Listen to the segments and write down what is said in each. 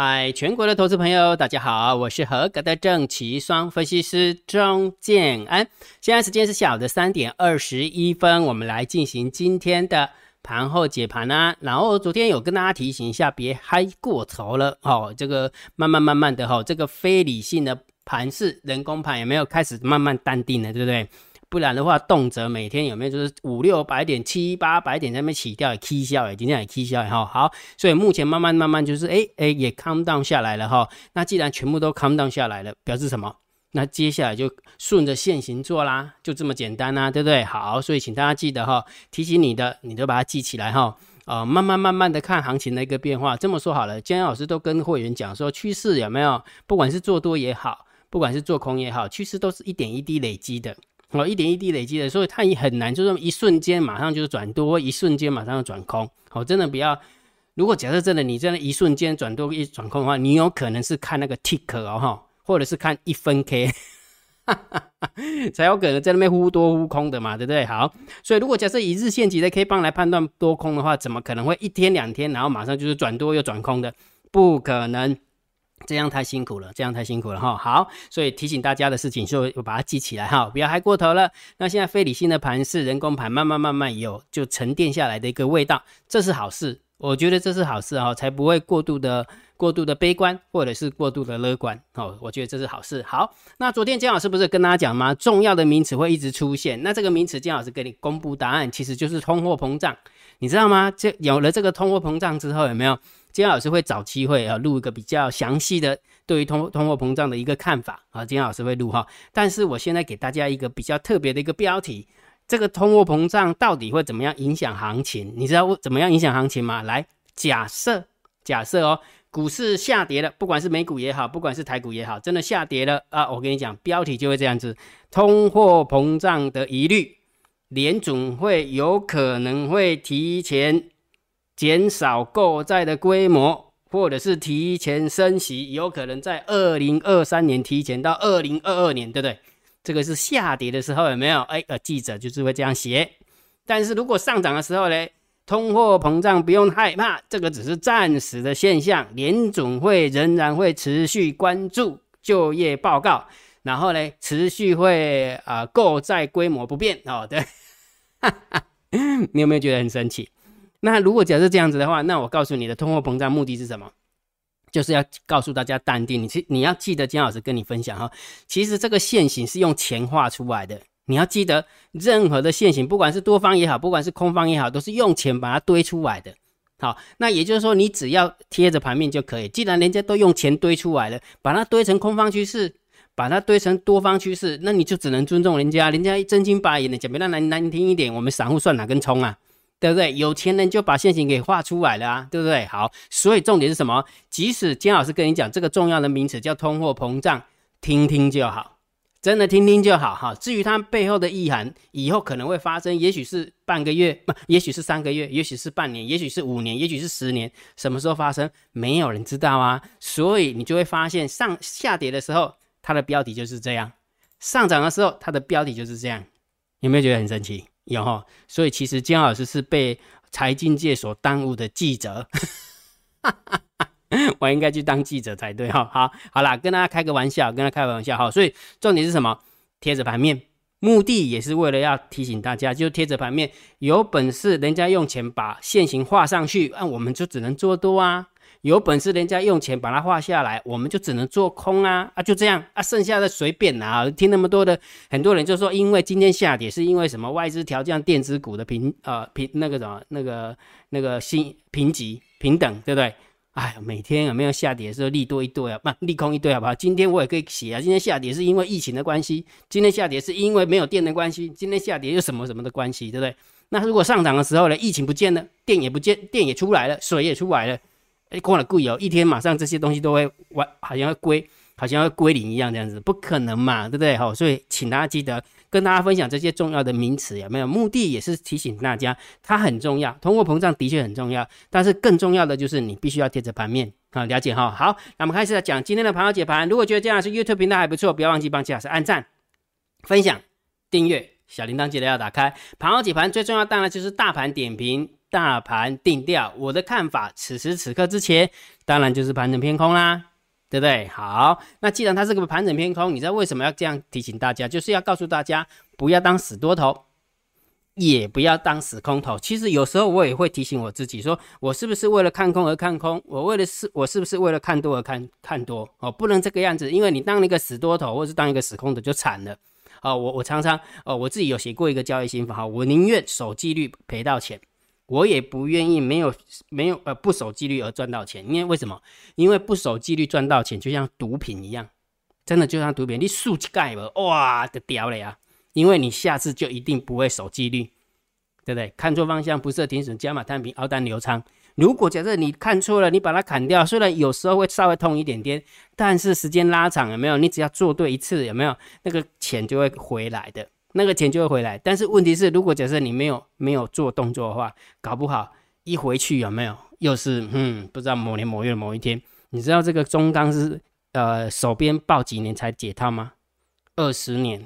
嗨，全国的投资朋友，大家好，我是合格的正奇双分析师钟建安。现在时间是下午的三点二十一分，我们来进行今天的盘后解盘啊。然后昨天有跟大家提醒一下，别嗨过头了哦。这个慢慢慢慢的哈，这个非理性的盘势，人工盘有没有开始慢慢淡定了，对不对？不然的话，动辄每天有没有就是五六百点、七八百点在那边起掉，也 K 消哎，今天也 K 消哎哈。好，所以目前慢慢慢慢就是哎哎也 calm down 下来了哈。那既然全部都 calm down 下来了，表示什么？那接下来就顺着线行做啦，就这么简单呐，对不对？好，所以请大家记得哈，提醒你的，你都把它记起来哈。啊，慢慢慢慢的看行情的一个变化。这么说好了，今天老师都跟会员讲说，趋势有没有？不管是做多也好，不管是做空也好，趋势都是一点一滴累积的。哦，一点一滴累积的，所以它也很难，就是一瞬间马上就是转多，一瞬间马上就转空。好，真的不要。如果假设真的你真的一瞬间转多一转空的话，你有可能是看那个 tick 哦哈，或者是看一分 K，才有可能在那边忽多忽空的嘛，对不对？好，所以如果假设以日线级的 K 棒来判断多空的话，怎么可能会一天两天，然后马上就是转多又转空的？不可能。这样太辛苦了，这样太辛苦了哈。好，所以提醒大家的事情，就把它记起来哈，不要嗨过头了。那现在非理性的盘是人工盘，慢慢慢慢有就沉淀下来的一个味道，这是好事，我觉得这是好事哈，才不会过度的过度的悲观，或者是过度的乐观哦。我觉得这是好事。好，那昨天姜老师不是跟大家讲吗？重要的名词会一直出现，那这个名词姜老师给你公布答案，其实就是通货膨胀，你知道吗？这有了这个通货膨胀之后，有没有？今天老师会找机会啊，录一个比较详细的对于通通货膨胀的一个看法啊。今天老师会录哈，但是我现在给大家一个比较特别的一个标题：这个通货膨胀到底会怎么样影响行情？你知道怎么样影响行情吗？来，假设假设哦，股市下跌了，不管是美股也好，不管是台股也好，真的下跌了啊！我跟你讲，标题就会这样子：通货膨胀的疑虑，联总会有可能会提前。减少购债的规模，或者是提前升息，有可能在二零二三年提前到二零二二年，对不对？这个是下跌的时候有没有？哎，呃，记者就是会这样写。但是如果上涨的时候呢？通货膨胀不用害怕，这个只是暂时的现象。联总会仍然会持续关注就业报告，然后呢，持续会啊购债规模不变哦。对，你有没有觉得很神奇？那如果假设这样子的话，那我告诉你的通货膨胀目的是什么？就是要告诉大家淡定。你你要记得姜老师跟你分享哈，其实这个线型是用钱画出来的。你要记得，任何的线型，不管是多方也好，不管是空方也好，都是用钱把它堆出来的。好，那也就是说，你只要贴着盘面就可以。既然人家都用钱堆出来了，把它堆成空方趋势，把它堆成多方趋势，那你就只能尊重人家。人家一真金白银的讲，比较难难听一点，我们散户算哪根葱啊？对不对？有钱人就把线型给画出来了啊，对不对？好，所以重点是什么？即使金老师跟你讲这个重要的名词叫通货膨胀，听听就好，真的听听就好哈。至于它背后的意涵，以后可能会发生，也许是半个月，不，也许是三个月，也许是半年，也许是五年，也许是十年，什么时候发生，没有人知道啊。所以你就会发现，上下跌的时候，它的标题就是这样；上涨的时候，它的标题就是这样。有没有觉得很神奇？有哈，所以其实姜老师是被财经界所耽误的记者，我应该去当记者才对哈。好，好啦，跟大家开个玩笑，跟他开个玩笑哈。所以重点是什么？贴着盘面，目的也是为了要提醒大家，就贴着盘面，有本事人家用钱把线形画上去，那我们就只能做多啊。有本事人家用钱把它画下来，我们就只能做空啊啊，就这样啊，剩下的随便拿。听那么多的很多人就说，因为今天下跌是因为什么外资调降电子股的评呃评那个什么那个那个新评级平等，对不对？哎，每天有没有下跌的时候利多一堆啊，不利空一堆好不好？今天我也可以写啊，今天下跌是因为疫情的关系，今天下跌是因为没有电的关系，今天下跌又什么什么的关系，对不对？那如果上涨的时候呢，疫情不见了，电也不见，电也出来了，水也出来了。哎，过了贵哦，一天马上这些东西都会完，好像要归，好像要归零一样，这样子不可能嘛，对不对？好，所以请大家记得跟大家分享这些重要的名词，有没有？目的也是提醒大家，它很重要，通货膨胀的确很重要，但是更重要的就是你必须要贴着盘面啊，了解哈。好，那我们开始来讲今天的盘后解盘。如果觉得这样是 YouTube 频道还不错，不要忘记帮姜老师按赞、分享、订阅，小铃铛记得要打开。盘后解盘最重要当然就是大盘点评。大盘定调，我的看法，此时此刻之前当然就是盘整偏空啦，对不对？好，那既然它是个盘整偏空，你知道为什么要这样提醒大家？就是要告诉大家不要当死多头。也不要当死空头。其实有时候我也会提醒我自己，说我是不是为了看空而看空？我为了是，我是不是为了看多而看看多？哦，不能这个样子，因为你当一个死多头，或是当一个死空头就惨了。哦，我我常常哦，我自己有写过一个交易心法哈，我宁愿守纪律赔到钱，我也不愿意没有没有呃不守纪律而赚到钱。因为为什么？因为不守纪律赚到钱就像毒品一样，真的就像毒品，你数盖了，哇的屌了呀！因为你下次就一定不会守纪律，对不对？看错方向，不设停损，加码摊平，熬单流仓。如果假设你看错了，你把它砍掉，虽然有时候会稍微痛一点点，但是时间拉长有没有？你只要做对一次，有没有？那个钱就会回来的，那个钱就会回来。但是问题是，如果假设你没有没有做动作的话，搞不好一回去有没有？又是嗯，不知道某年某月某一天，你知道这个中钢是呃手边抱几年才解套吗？二十年。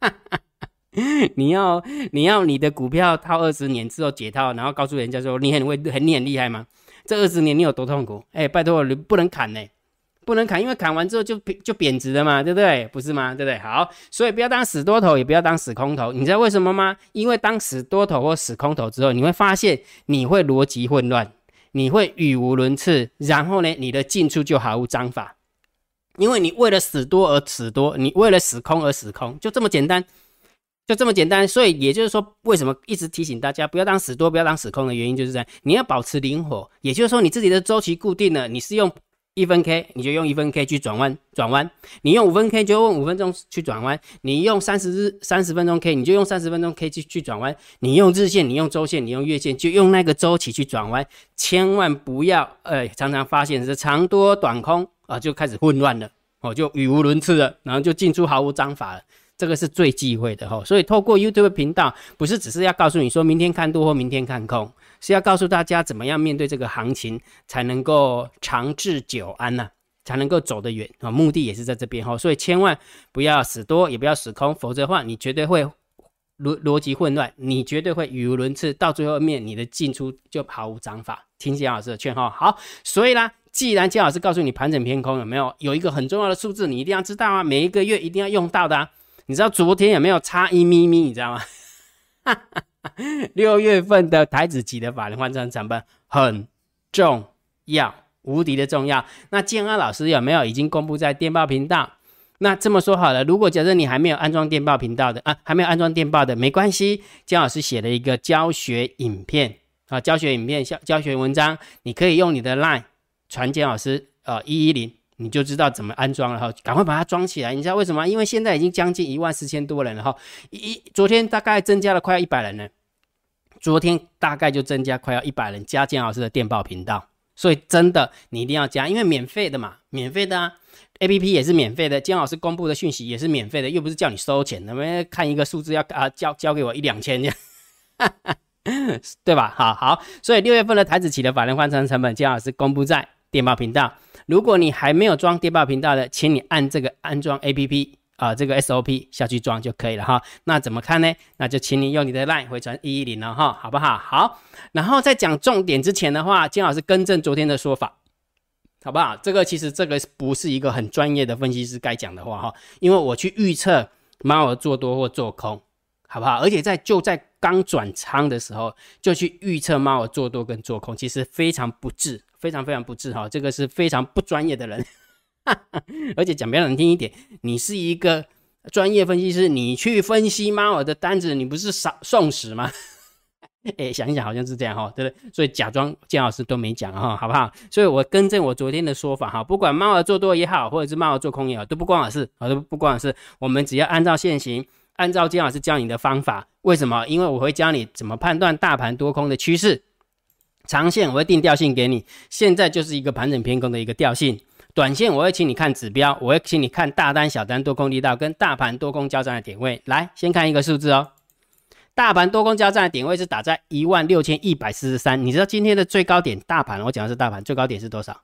你要你要你的股票套二十年之后解套，然后告诉人家说你很会很你很厉害吗？这二十年你有多痛苦？哎，拜托你不能砍呢，不能砍，因为砍完之后就就贬值了嘛，对不对？不是吗？对不对？好，所以不要当死多头，也不要当死空头。你知道为什么吗？因为当死多头或死空头之后，你会发现你会逻辑混乱，你会语无伦次，然后呢，你的进出就毫无章法。因为你为了死多而死多，你为了死空而死空，就这么简单，就这么简单。所以也就是说，为什么一直提醒大家不要当死多，不要当死空的原因，就是这样你要保持灵活。也就是说，你自己的周期固定了，你是用一分 K，你就用一分 K 去转弯转弯；你用五分 K 就用五分钟去转弯；你用三十日三十分钟 K，你就用三十分钟 K 去去转弯；你用日线，你用周线，你用月线，就用那个周期去转弯。千万不要，呃，常常发现是长多短空。啊，就开始混乱了，哦，就语无伦次了，然后就进出毫无章法了，这个是最忌讳的哈。所以透过 YouTube 频道，不是只是要告诉你说明天看多或明天看空，是要告诉大家怎么样面对这个行情才能够长治久安呐，才能够走得远啊。目的也是在这边哈，所以千万不要死多，也不要死空，否则的话你绝对会逻逻辑混乱，你绝对会语无伦次，到最后面你的进出就毫无章法。听姜老师的劝哈，好，所以啦。既然姜老师告诉你盘整偏空有没有有一个很重要的数字，你一定要知道啊，每一个月一定要用到的啊。你知道昨天有没有差一咪咪？你知道吗？六月份的台子级的法人换算成本很重要，无敌的重要。那建安老师有没有已经公布在电报频道？那这么说好了，如果假设你还没有安装电报频道的啊，还没有安装电报的，没关系，姜老师写了一个教学影片啊，教学影片教教学文章，你可以用你的 LINE。传简老师，呃，一一零，你就知道怎么安装了哈，赶快把它装起来。你知道为什么？因为现在已经将近一万四千多人了哈，一昨天大概增加了快要一百人了，昨天大概就增加快要一百人加建老师的电报频道，所以真的你一定要加，因为免费的嘛，免费的啊，A P P 也是免费的，姜老师公布的讯息也是免费的，又不是叫你收钱，能不能看一个数字要啊交交给我一两千这样。对吧？好好，所以六月份的台子起的法人换成成本，姜老师公布在。电报频道，如果你还没有装电报频道的，请你按这个安装 A P P 啊，这个 S O P 下去装就可以了哈。那怎么看呢？那就请你用你的 LINE 回传一一零了哈，好不好？好，然后在讲重点之前的话，金老师更正昨天的说法，好不好？这个其实这个不是一个很专业的分析师该讲的话哈，因为我去预测猫儿做多或做空，好不好？而且在就在刚转仓的时候就去预测猫儿做多跟做空，其实非常不智。非常非常不智哈，这个是非常不专业的人，而且讲比较难听一点，你是一个专业分析师，你去分析猫儿的单子，你不是少送死吗？哎，想一想好像是这样哈，对不对？所以假装姜老师都没讲哈，好不好？所以我更正我昨天的说法哈，不管猫儿做多也好，或者是猫儿做空也好，都不关我事，啊，都不关我事。我们只要按照现行，按照金老师教你的方法，为什么？因为我会教你怎么判断大盘多空的趋势。长线我会定调性给你，现在就是一个盘整偏空的一个调性。短线我会请你看指标，我会请你看大单、小单、多空力道跟大盘多空交战的点位。来，先看一个数字哦，大盘多空交战的点位是打在一万六千一百四十三。你知道今天的最高点，大盘我讲的是大盘最高点是多少？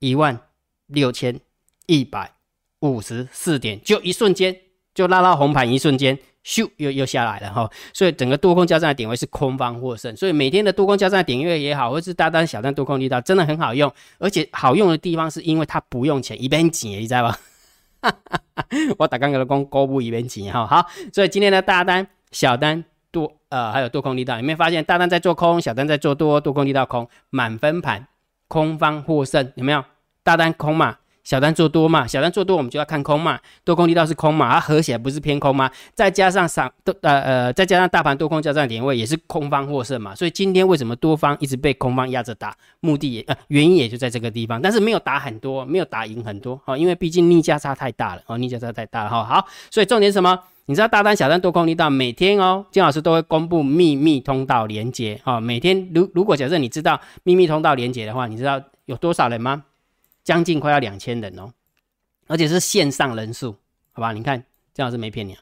一万六千一百五十四点，就一瞬间就拉到红盘，一瞬间咻又又下来了哈，所以整个多空交战的点位是空方获胜，所以每天的多空交战的点位也好，或是大单小单多空力道真的很好用，而且好用的地方是因为它不用钱，一边紧，你知道吧？我打刚刚的工高不一边紧哈，好，所以今天的大单小单多呃还有多空力道，有没有发现大单在做空，小单在做多，多空力道空，满分盘空方获胜，有没有？大单空嘛。小单做多嘛，小单做多我们就要看空嘛，多空力道是空嘛，它合起来不是偏空吗？再加上上都呃呃，再加上大盘多空交战点位也是空方获胜嘛，所以今天为什么多方一直被空方压着打？目的也呃原因也就在这个地方，但是没有打很多，没有打赢很多哦，因为毕竟逆价差太大了哦，逆价差太大了哈。好，所以重点什么？你知道大单小单多空力道每天哦，金老师都会公布秘密通道连接哦，每天如如果假设你知道秘密通道连接的话，你知道有多少人吗？将近快要两千人哦，而且是线上人数，好吧？你看这样是没骗你啊，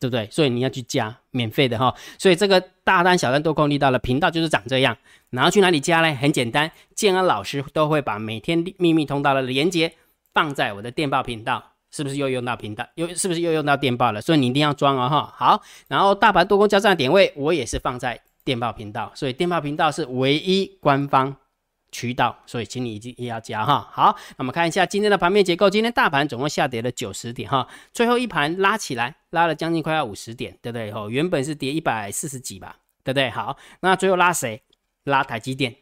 对不对？所以你要去加免费的哈。所以这个大单小单多空力道的频道就是长这样。然后去哪里加呢？很简单，建安老师都会把每天秘密通道的连接放在我的电报频道，是不是又用到频道？又是不是又用到电报了？所以你一定要装哦哈。好，然后大盘多空交战点位我也是放在电报频道，所以电报频道是唯一官方。渠道，所以请你一定也要加哈。好，那我们看一下今天的盘面结构。今天大盘总共下跌了九十点哈，最后一盘拉起来，拉了将近快要五十点，对不对？哦，原本是跌一百四十几吧，对不对？好，那最后拉谁？拉台积电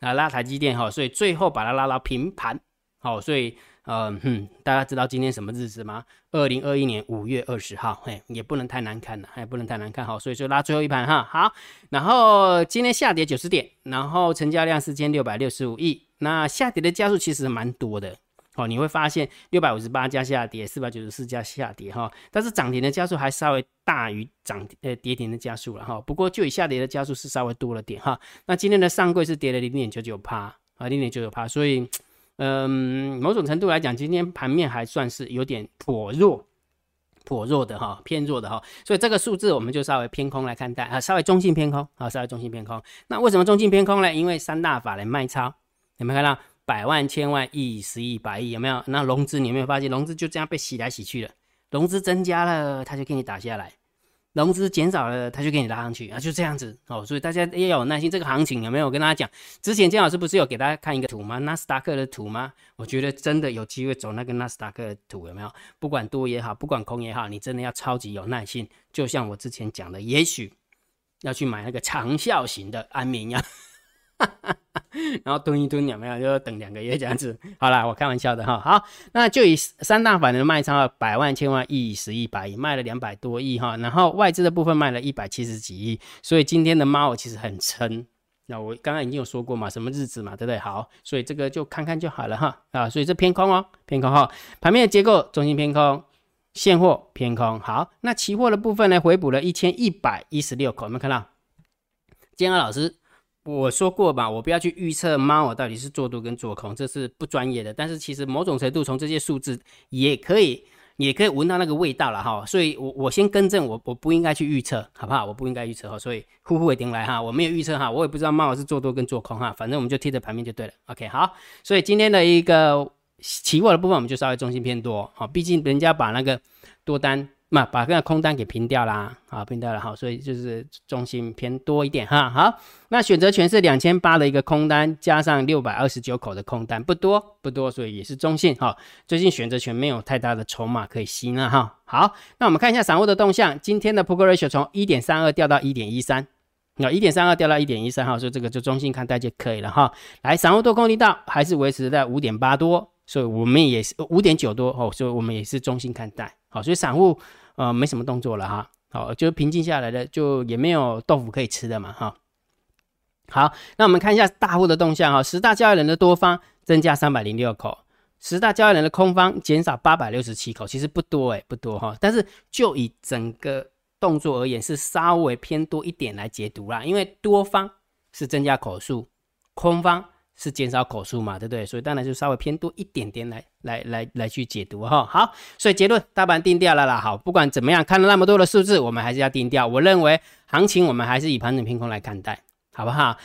啊，拉台积电哈，所以最后把它拉到平盘。好，所以。嗯哼，大家知道今天什么日子吗？二零二一年五月二十号，嘿，也不能太难看了，也不能太难看，哈，所以就拉最后一盘哈，好，然后今天下跌九十点，然后成交量四千六百六十五亿，那下跌的加速其实蛮多的，哦，你会发现六百五十八家下跌，四百九十四家下跌哈，但是涨停的加速还稍微大于涨呃跌停的加速了哈，不过就以下跌的加速是稍微多了点哈，那今天的上柜是跌了零点九九趴啊，零点九九趴，所以。嗯，某种程度来讲，今天盘面还算是有点颇弱，颇弱的哈，偏弱的哈，所以这个数字我们就稍微偏空来看待啊，稍微中性偏空啊，稍微中性偏空。那为什么中性偏空呢？因为三大法人卖超，有没有看到百万、千万、亿、十亿、百亿？有没有？那融资你有没有发现融资就这样被洗来洗去了？融资增加了，它就给你打下来。融资减少了，他就给你拉上去啊，就这样子哦。所以大家要有耐心。这个行情有没有？我跟大家讲，之前姜老师不是有给大家看一个图吗？纳斯达克的图吗？我觉得真的有机会走那个纳斯达克的图，有没有？不管多也好，不管空也好，你真的要超级有耐心。就像我之前讲的，也许要去买那个长效型的安眠药。然后蹲一蹲有没有？就等两个月这样子。好了，我开玩笑的哈。好，那就以三大法人卖超百万、千万、亿、十亿、百亿，卖了两百多亿哈。然后外资的部分卖了一百七十几亿，所以今天的猫其实很撑。那我刚刚已经有说过嘛，什么日子嘛，对不对？好，所以这个就看看就好了哈。啊，所以这偏空哦，偏空哈。盘面的结构中心偏空，现货偏空。好，那期货的部分呢，回补了一千一百一十六口，有没有看到？建安老师。我说过吧，我不要去预测猫我到底是做多跟做空，这是不专业的。但是其实某种程度从这些数字也可以，也可以闻到那个味道了哈。所以，我我先更正，我我不应该去预测，好不好？我不应该预测哈。所以呼呼一定来哈，我没有预测哈，我也不知道猫是做多跟做空哈，反正我们就贴着盘面就对了。OK，好。所以今天的一个期货的部分，我们就稍微中心偏多啊，毕竟人家把那个多单。那把那个空单给平掉啦，好平掉了，好，所以就是中心偏多一点哈。好，那选择权是两千八的一个空单，加上六百二十九口的空单，不多不多，所以也是中性哈。最近选择权没有太大的筹码可以吸纳哈。好，那我们看一下散户的动向，今天的 p o k e ratio 从一点三二掉到一点一三，那一点三二掉到一点一三哈，所以这个就中性看待就可以了哈。来，散户多空力道还是维持在五点八多，所以我们也是五点九多哦，所以我们也是中性看待。好，所以散户。呃，没什么动作了哈，好，就平静下来的，就也没有豆腐可以吃的嘛哈。好，那我们看一下大户的动向哈，十大交易人的多方增加三百零六口，十大交易人的空方减少八百六十七口，其实不多哎，不多哈。但是就以整个动作而言，是稍微偏多一点来解读啦，因为多方是增加口数，空方。是减少口数嘛，对不对？所以当然就稍微偏多一点点来来来来去解读哈。好，所以结论大盘定掉了啦。好，不管怎么样，看了那么多的数字，我们还是要定掉。我认为行情我们还是以盘整偏空来看待，好不好？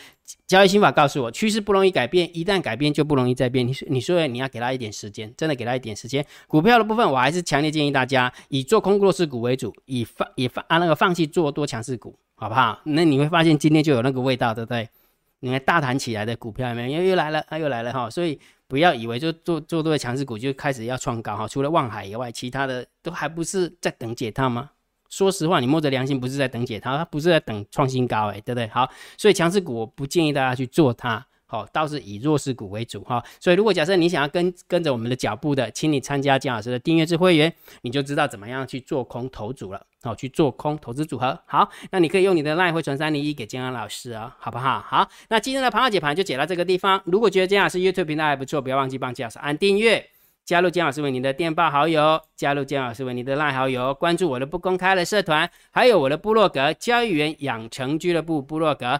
交易心法告诉我，趋势不容易改变，一旦改变就不容易再变。你说，你说你要给他一点时间，真的给他一点时间。股票的部分，我还是强烈建议大家以做空弱势股为主，以放以放啊那个放弃做多强势股，好不好？那你会发现今天就有那个味道，对不对？你看大谈起来的股票有没有？又又来了，它又来了哈。所以不要以为就做做多的强势股就开始要创高哈。除了望海以外，其他的都还不是在等解套吗？说实话，你摸着良心不是在等解套，它不是在等创新高，哎，对不对？好，所以强势股我不建议大家去做它，好，倒是以弱势股为主哈。所以如果假设你想要跟跟着我们的脚步的，请你参加姜老师的订阅制会员，你就知道怎么样去做空投组了，好，去做空投资组合。好，那你可以用你的 LINE 汇存三零一给姜老师啊，好不好？好，那今天的盘号解盘就解到这个地方。如果觉得姜老师 YouTube 频道还不错，不要忘记帮姜老师按订阅。加入姜老师为你的电报好友，加入姜老师为你的赖好友，关注我的不公开的社团，还有我的部落格交易员养成俱乐部部落格。